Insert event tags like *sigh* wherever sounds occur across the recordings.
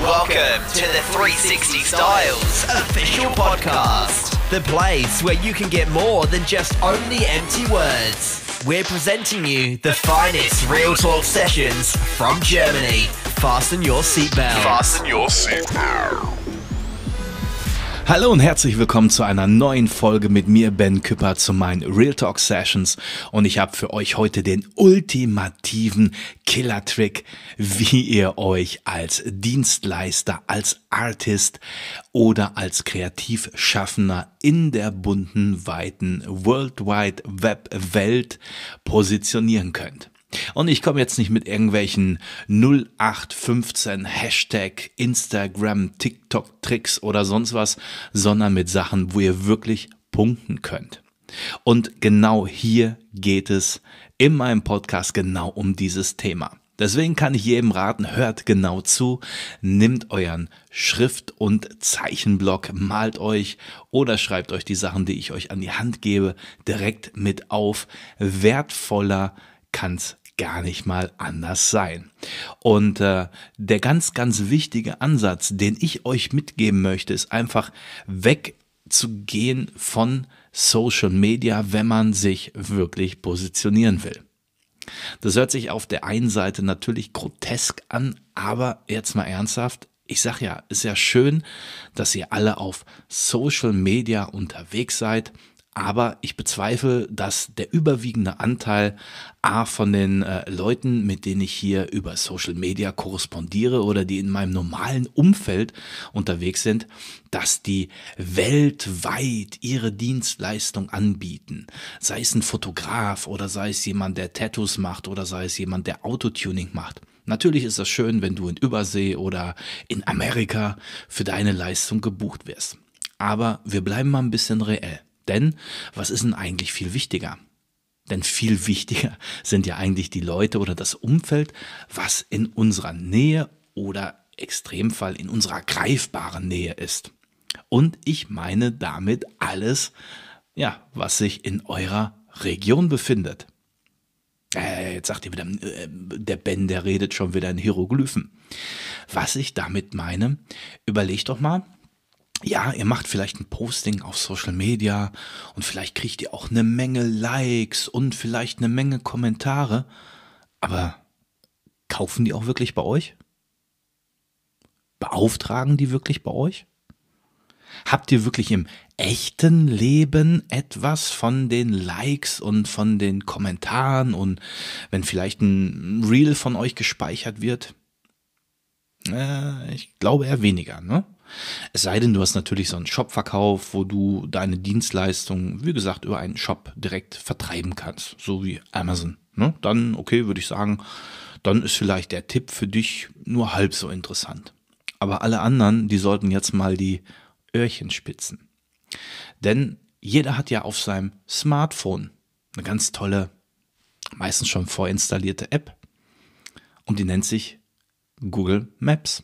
Welcome to the 360 Styles official podcast, the place where you can get more than just only empty words. We're presenting you the finest real talk sessions from Germany. Fasten your seatbelt. Fasten your seatbelt. Hallo und herzlich willkommen zu einer neuen Folge mit mir, Ben Küpper, zu meinen Real Talk Sessions. Und ich habe für euch heute den ultimativen Killer-Trick, wie ihr euch als Dienstleister, als Artist oder als Kreativschaffender in der bunten, weiten World Wide Web Welt positionieren könnt. Und ich komme jetzt nicht mit irgendwelchen 0815 Hashtag Instagram, TikTok Tricks oder sonst was, sondern mit Sachen, wo ihr wirklich punkten könnt. Und genau hier geht es in meinem Podcast genau um dieses Thema. Deswegen kann ich jedem raten, hört genau zu, nimmt euren Schrift- und Zeichenblock, malt euch oder schreibt euch die Sachen, die ich euch an die Hand gebe, direkt mit auf. Wertvoller kann's gar nicht mal anders sein. Und äh, der ganz, ganz wichtige Ansatz, den ich euch mitgeben möchte, ist einfach wegzugehen von Social Media, wenn man sich wirklich positionieren will. Das hört sich auf der einen Seite natürlich grotesk an, aber jetzt mal ernsthaft, ich sag ja, ist ja schön, dass ihr alle auf Social Media unterwegs seid, aber ich bezweifle, dass der überwiegende Anteil A von den äh, Leuten, mit denen ich hier über Social Media korrespondiere oder die in meinem normalen Umfeld unterwegs sind, dass die weltweit ihre Dienstleistung anbieten. Sei es ein Fotograf oder sei es jemand, der Tattoos macht oder sei es jemand, der Autotuning macht. Natürlich ist das schön, wenn du in Übersee oder in Amerika für deine Leistung gebucht wirst. Aber wir bleiben mal ein bisschen reell. Denn was ist denn eigentlich viel wichtiger? Denn viel *laughs* wichtiger sind ja eigentlich die Leute oder das Umfeld, was in unserer Nähe oder Extremfall in unserer greifbaren Nähe ist. Und ich meine damit alles, ja, was sich in eurer Region befindet. Äh, jetzt sagt ihr wieder, äh, der Ben, der redet schon wieder in Hieroglyphen. Was ich damit meine, überlegt doch mal, ja, ihr macht vielleicht ein Posting auf Social Media und vielleicht kriegt ihr auch eine Menge Likes und vielleicht eine Menge Kommentare, aber kaufen die auch wirklich bei euch? Beauftragen die wirklich bei euch? Habt ihr wirklich im echten Leben etwas von den Likes und von den Kommentaren und wenn vielleicht ein Reel von euch gespeichert wird? Äh, ich glaube eher weniger, ne? Es sei denn, du hast natürlich so einen Shopverkauf, wo du deine Dienstleistung, wie gesagt, über einen Shop direkt vertreiben kannst, so wie Amazon. Ne? Dann, okay, würde ich sagen, dann ist vielleicht der Tipp für dich nur halb so interessant. Aber alle anderen, die sollten jetzt mal die Öhrchen spitzen. Denn jeder hat ja auf seinem Smartphone eine ganz tolle, meistens schon vorinstallierte App. Und die nennt sich Google Maps.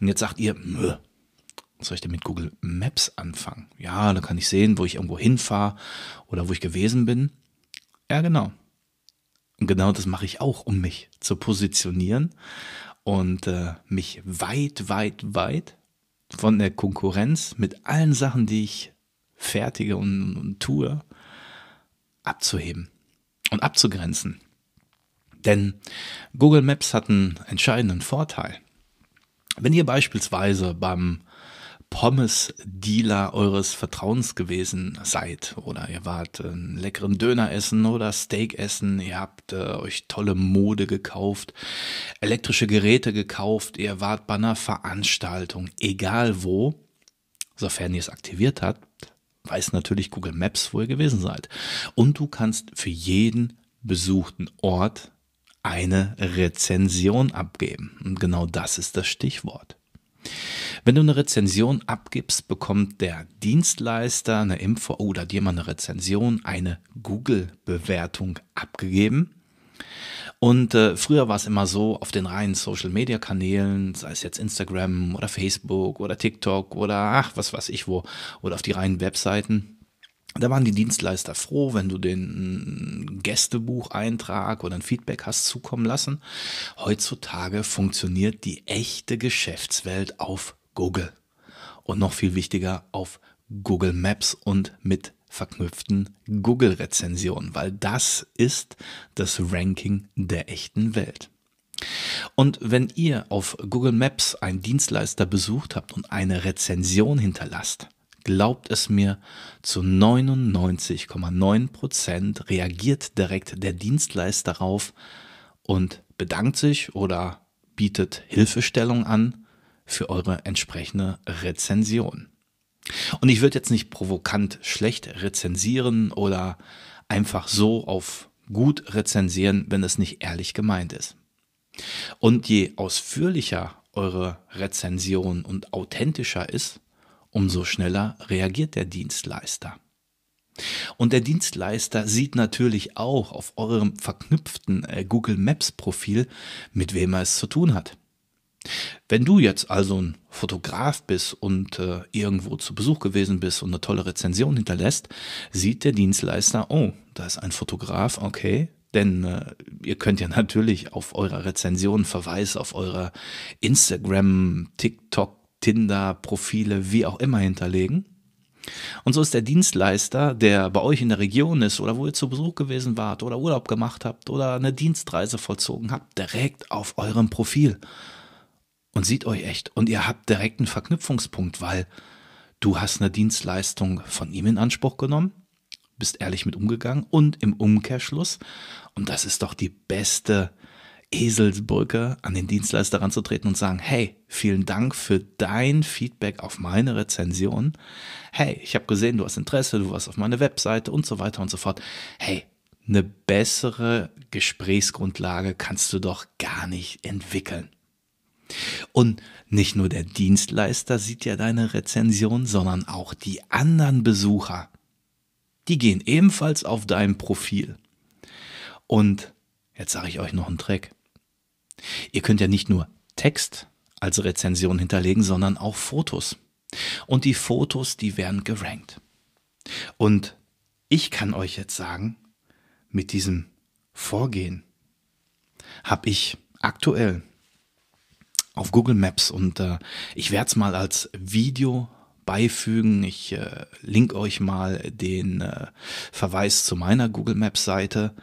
Und jetzt sagt ihr, was soll ich denn mit Google Maps anfangen? Ja, da kann ich sehen, wo ich irgendwo hinfahre oder wo ich gewesen bin. Ja, genau. Und genau das mache ich auch, um mich zu positionieren und äh, mich weit, weit, weit von der Konkurrenz mit allen Sachen, die ich fertige und, und tue, abzuheben und abzugrenzen. Denn Google Maps hat einen entscheidenden Vorteil. Wenn ihr beispielsweise beim Pommes-Dealer eures Vertrauens gewesen seid oder ihr wart einen leckeren Döner essen oder Steak essen, ihr habt äh, euch tolle Mode gekauft, elektrische Geräte gekauft, ihr wart bei einer Veranstaltung, egal wo, sofern ihr es aktiviert habt, weiß natürlich Google Maps, wo ihr gewesen seid. Und du kannst für jeden besuchten Ort eine Rezension abgeben. Und genau das ist das Stichwort. Wenn du eine Rezension abgibst, bekommt der Dienstleister eine Info oder dir mal eine Rezension, eine Google-Bewertung abgegeben. Und äh, früher war es immer so, auf den reinen Social-Media-Kanälen, sei es jetzt Instagram oder Facebook oder TikTok oder ach, was weiß ich wo, oder auf die reinen Webseiten, Da waren die Dienstleister froh, wenn du den Gästebucheintrag oder ein Feedback hast zukommen lassen. Heutzutage funktioniert die echte Geschäftswelt auf Google. Und noch viel wichtiger auf Google Maps und mit verknüpften Google-Rezensionen, weil das ist das Ranking der echten Welt. Und wenn ihr auf Google Maps einen Dienstleister besucht habt und eine Rezension hinterlasst, glaubt es mir, zu 99,9 Prozent reagiert direkt der Dienstleister darauf und bedankt sich oder bietet Hilfestellung an für eure entsprechende Rezension. Und ich würde jetzt nicht provokant schlecht rezensieren oder einfach so auf gut rezensieren, wenn es nicht ehrlich gemeint ist. Und je ausführlicher eure Rezension und authentischer ist, umso schneller reagiert der Dienstleister. Und der Dienstleister sieht natürlich auch auf eurem verknüpften äh, Google Maps Profil, mit wem er es zu tun hat. Wenn du jetzt also ein Fotograf bist und äh, irgendwo zu Besuch gewesen bist und eine tolle Rezension hinterlässt, sieht der Dienstleister, oh, da ist ein Fotograf, okay, denn äh, ihr könnt ja *laughs* natürlich auf eurer Rezension Verweis auf eure Instagram, TikTok, Tinder-Profile, wie auch immer hinterlegen. Und so ist der Dienstleister, der bei euch in der Region ist oder wo ihr zu Besuch gewesen wart oder Urlaub gemacht habt oder eine Dienstreise vollzogen habt, direkt auf eurem Profil und sieht euch echt. Und ihr habt direkt einen Verknüpfungspunkt, weil du hast eine Dienstleistung von ihm in Anspruch genommen, bist ehrlich mit umgegangen und im Umkehrschluss, und das ist doch die beste Eselsbrücke, an den Dienstleister ranzutreten und sagen, hey, vielen Dank für dein Feedback auf meine Rezension. Hey, ich habe gesehen, du hast Interesse, du warst auf meine Webseite und so weiter und so fort. Hey, eine bessere Gesprächsgrundlage kannst du doch gar nicht entwickeln. Und nicht nur der Dienstleister sieht ja deine Rezension, sondern auch die anderen Besucher. Die gehen ebenfalls auf dein Profil. Und jetzt sage ich euch noch einen Trick. Ihr könnt ja nicht nur Text als Rezension hinterlegen, sondern auch Fotos. Und die Fotos, die werden gerankt. Und ich kann euch jetzt sagen, mit diesem Vorgehen habe ich aktuell auf Google Maps und äh, ich werde es mal als Video beifügen. Ich äh, link euch mal den äh, Verweis zu meiner Google Maps Seite.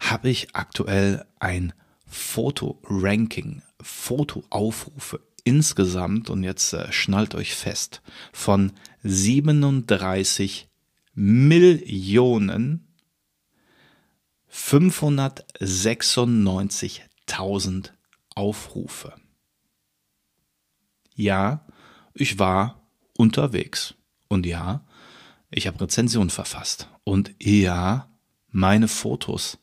Habe ich aktuell ein Foto-Ranking, Fotoaufrufe insgesamt und jetzt äh, schnallt euch fest von 37 Millionen 596.000 Aufrufe ja, ich war unterwegs. Und ja, ich habe Rezensionen verfasst. Und ja, meine Fotos,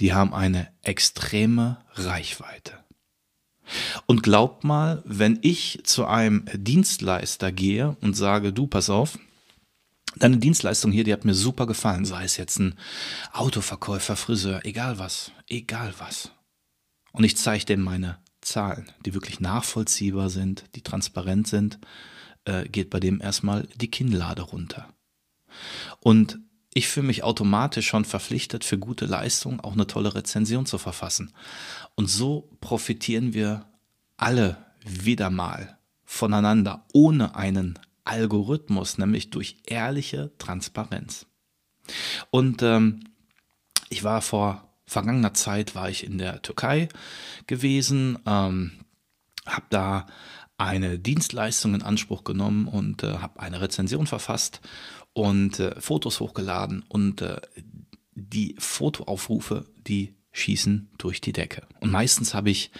die haben eine extreme Reichweite. Und glaubt mal, wenn ich zu einem Dienstleister gehe und sage, du, pass auf, deine Dienstleistung hier, die hat mir super gefallen, sei es jetzt ein Autoverkäufer, Friseur, egal was, egal was. Und ich zeige dem meine Zahlen, die wirklich nachvollziehbar sind, die transparent sind, äh, geht bei dem erstmal die Kinnlade runter. Und ich fühle mich automatisch schon verpflichtet, für gute Leistung auch eine tolle Rezension zu verfassen. Und so profitieren wir alle wieder mal voneinander ohne einen Algorithmus, nämlich durch ehrliche Transparenz. Und ähm, ich war vor vergangener Zeit war ich in der Türkei gewesen, ähm, habe da eine Dienstleistung in Anspruch genommen und äh, habe eine Rezension verfasst und äh, Fotos hochgeladen und äh, die Fotoaufrufe, die schießen durch die Decke. Und meistens habe ich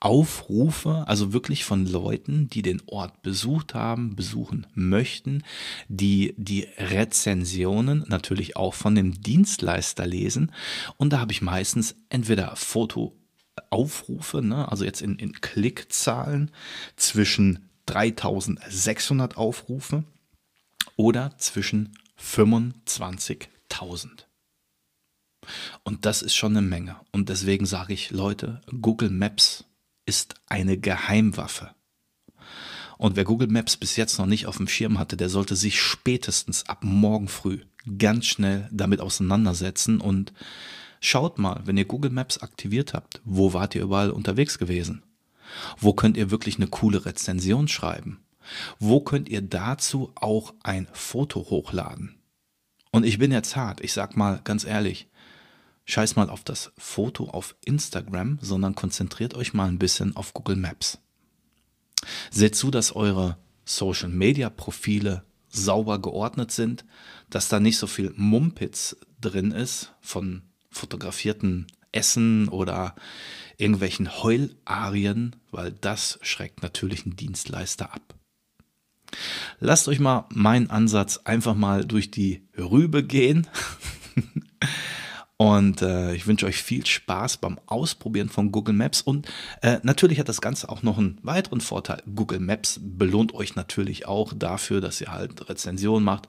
Aufrufe, also wirklich von Leuten, die den Ort besucht haben, besuchen möchten, die die Rezensionen natürlich auch von dem Dienstleister lesen. Und da habe ich meistens entweder Fotoaufrufe, ne, also jetzt in, in Klickzahlen zwischen 3600 Aufrufe oder zwischen 25.000. Und das ist schon eine Menge. Und deswegen sage ich, Leute, Google Maps ist eine Geheimwaffe. Und wer Google Maps bis jetzt noch nicht auf dem Schirm hatte, der sollte sich spätestens ab morgen früh ganz schnell damit auseinandersetzen und schaut mal, wenn ihr Google Maps aktiviert habt, wo wart ihr überall unterwegs gewesen? Wo könnt ihr wirklich eine coole Rezension schreiben? Wo könnt ihr dazu auch ein Foto hochladen? Und ich bin jetzt hart, ich sag mal ganz ehrlich, scheiß mal auf das Foto auf Instagram, sondern konzentriert euch mal ein bisschen auf Google Maps. Seht zu, dass eure Social Media Profile sauber geordnet sind, dass da nicht so viel Mumpitz drin ist von fotografierten Essen oder irgendwelchen Heularien, weil das schreckt natürlich einen Dienstleister ab. Lasst euch mal meinen Ansatz einfach mal durch die Rübe gehen. *laughs* Und äh, ich wünsche euch viel Spaß beim Ausprobieren von Google Maps. Und äh, natürlich hat das Ganze auch noch einen weiteren Vorteil. Google Maps belohnt euch natürlich auch dafür, dass ihr halt Rezensionen macht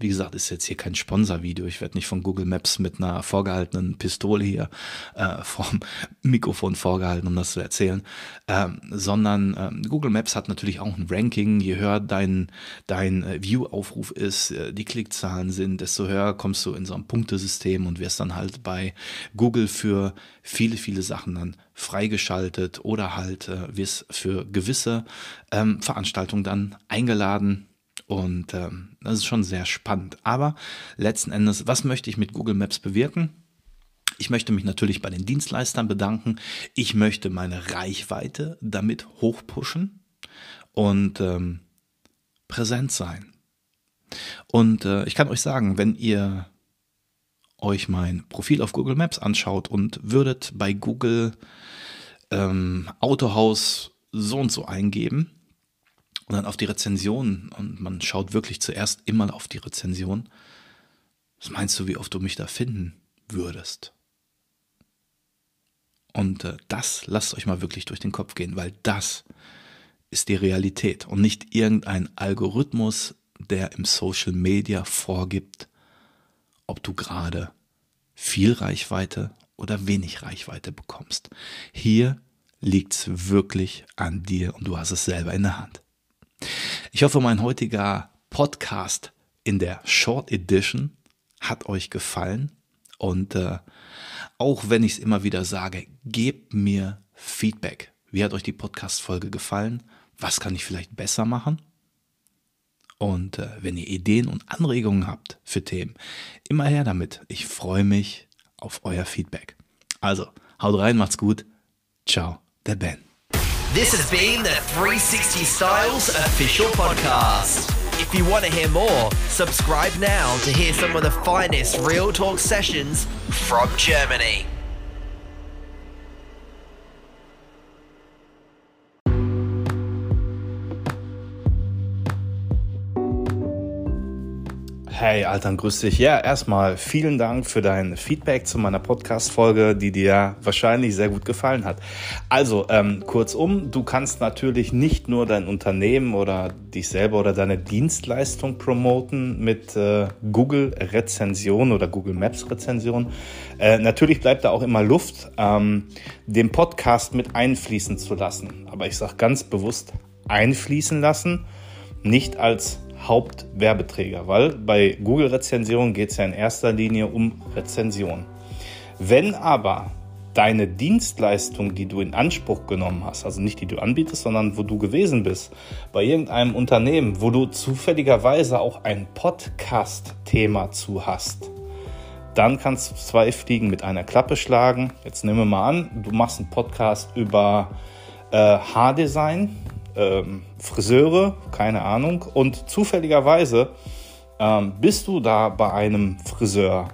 wie gesagt, ist jetzt hier kein Sponsorvideo. Ich werde nicht von Google Maps mit einer vorgehaltenen Pistole hier äh, vom *laughs* Mikrofon vorgehalten, um das zu erzählen, ähm, sondern ähm, Google Maps hat natürlich auch ein Ranking. Je höher dein, dein äh, View-Aufruf ist, äh, die Klickzahlen sind, desto höher kommst du in so ein Punktesystem und wirst dann halt bei Google für viele, viele Sachen dann freigeschaltet oder halt äh, wirst für gewisse ähm, Veranstaltungen dann eingeladen und ähm, das ist schon sehr spannend. Aber letzten Endes, was möchte ich mit Google Maps bewirken? Ich möchte mich natürlich bei den Dienstleistern bedanken. Ich möchte meine Reichweite damit hochpushen und ähm, präsent sein. Und äh, ich kann euch sagen, wenn ihr euch mein Profil auf Google Maps anschaut und würdet bei Google ähm, Autohaus so und so eingeben, und dann auf die Rezension und man schaut wirklich zuerst immer auf die Rezension. Was meinst du, wie oft du mich da finden würdest? Und äh, das lasst euch mal wirklich durch den Kopf gehen, weil das ist die Realität und nicht irgendein Algorithmus, der im Social Media vorgibt, ob du gerade viel Reichweite oder wenig Reichweite bekommst. Hier liegt es wirklich an dir und du hast es selber in der Hand. Ich hoffe, mein heutiger Podcast in der Short Edition hat euch gefallen. Und äh, auch wenn ich es immer wieder sage, gebt mir Feedback. Wie hat euch die Podcast-Folge gefallen? Was kann ich vielleicht besser machen? Und äh, wenn ihr Ideen und Anregungen habt für Themen, immer her damit. Ich freue mich auf euer Feedback. Also, haut rein, macht's gut. Ciao, der Ben. This has been the 360 Styles official podcast. If you want to hear more, subscribe now to hear some of the finest Real Talk sessions from Germany. Hey, Alter, grüß dich. Ja, erstmal vielen Dank für dein Feedback zu meiner Podcast-Folge, die dir wahrscheinlich sehr gut gefallen hat. Also, ähm, kurzum, du kannst natürlich nicht nur dein Unternehmen oder dich selber oder deine Dienstleistung promoten mit äh, Google-Rezension oder Google Maps-Rezension. Äh, natürlich bleibt da auch immer Luft, ähm, den Podcast mit einfließen zu lassen. Aber ich sage ganz bewusst einfließen lassen, nicht als Hauptwerbeträger, weil bei Google-Rezensierung geht es ja in erster Linie um Rezension. Wenn aber deine Dienstleistung, die du in Anspruch genommen hast, also nicht die du anbietest, sondern wo du gewesen bist, bei irgendeinem Unternehmen, wo du zufälligerweise auch ein Podcast-Thema zu hast, dann kannst du zwei Fliegen mit einer Klappe schlagen. Jetzt nehmen wir mal an, du machst einen Podcast über äh, Haardesign ähm, Friseure, keine Ahnung. Und zufälligerweise ähm, bist du da bei einem Friseur.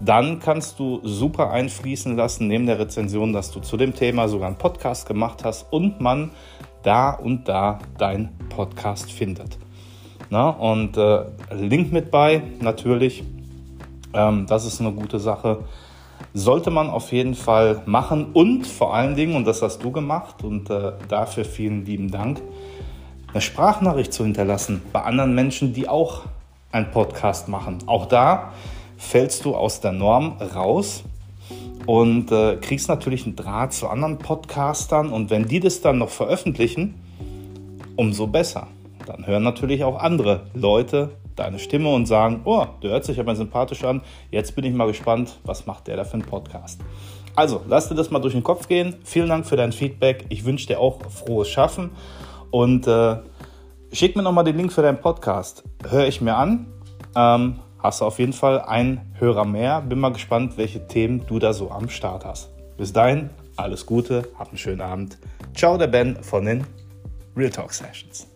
Dann kannst du super einfließen lassen, neben der Rezension, dass du zu dem Thema sogar einen Podcast gemacht hast und man da und da dein Podcast findet. Na, und äh, Link mit bei, natürlich. Ähm, das ist eine gute Sache sollte man auf jeden Fall machen und vor allen Dingen, und das hast du gemacht und äh, dafür vielen lieben Dank, eine Sprachnachricht zu hinterlassen bei anderen Menschen, die auch einen Podcast machen. Auch da fällst du aus der Norm raus und äh, kriegst natürlich einen Draht zu anderen Podcastern und wenn die das dann noch veröffentlichen, umso besser. Dann hören natürlich auch andere Leute deine Stimme und sagen, oh, der hört sich aber sympathisch an. Jetzt bin ich mal gespannt, was macht der da für einen Podcast. Also, lass dir das mal durch den Kopf gehen. Vielen Dank für dein Feedback. Ich wünsche dir auch frohes Schaffen und äh, schick mir nochmal den Link für deinen Podcast. Höre ich mir an. Ähm, hast du auf jeden Fall einen Hörer mehr. Bin mal gespannt, welche Themen du da so am Start hast. Bis dahin, alles Gute, hab einen schönen Abend. Ciao, der Ben von den Real Talk Sessions.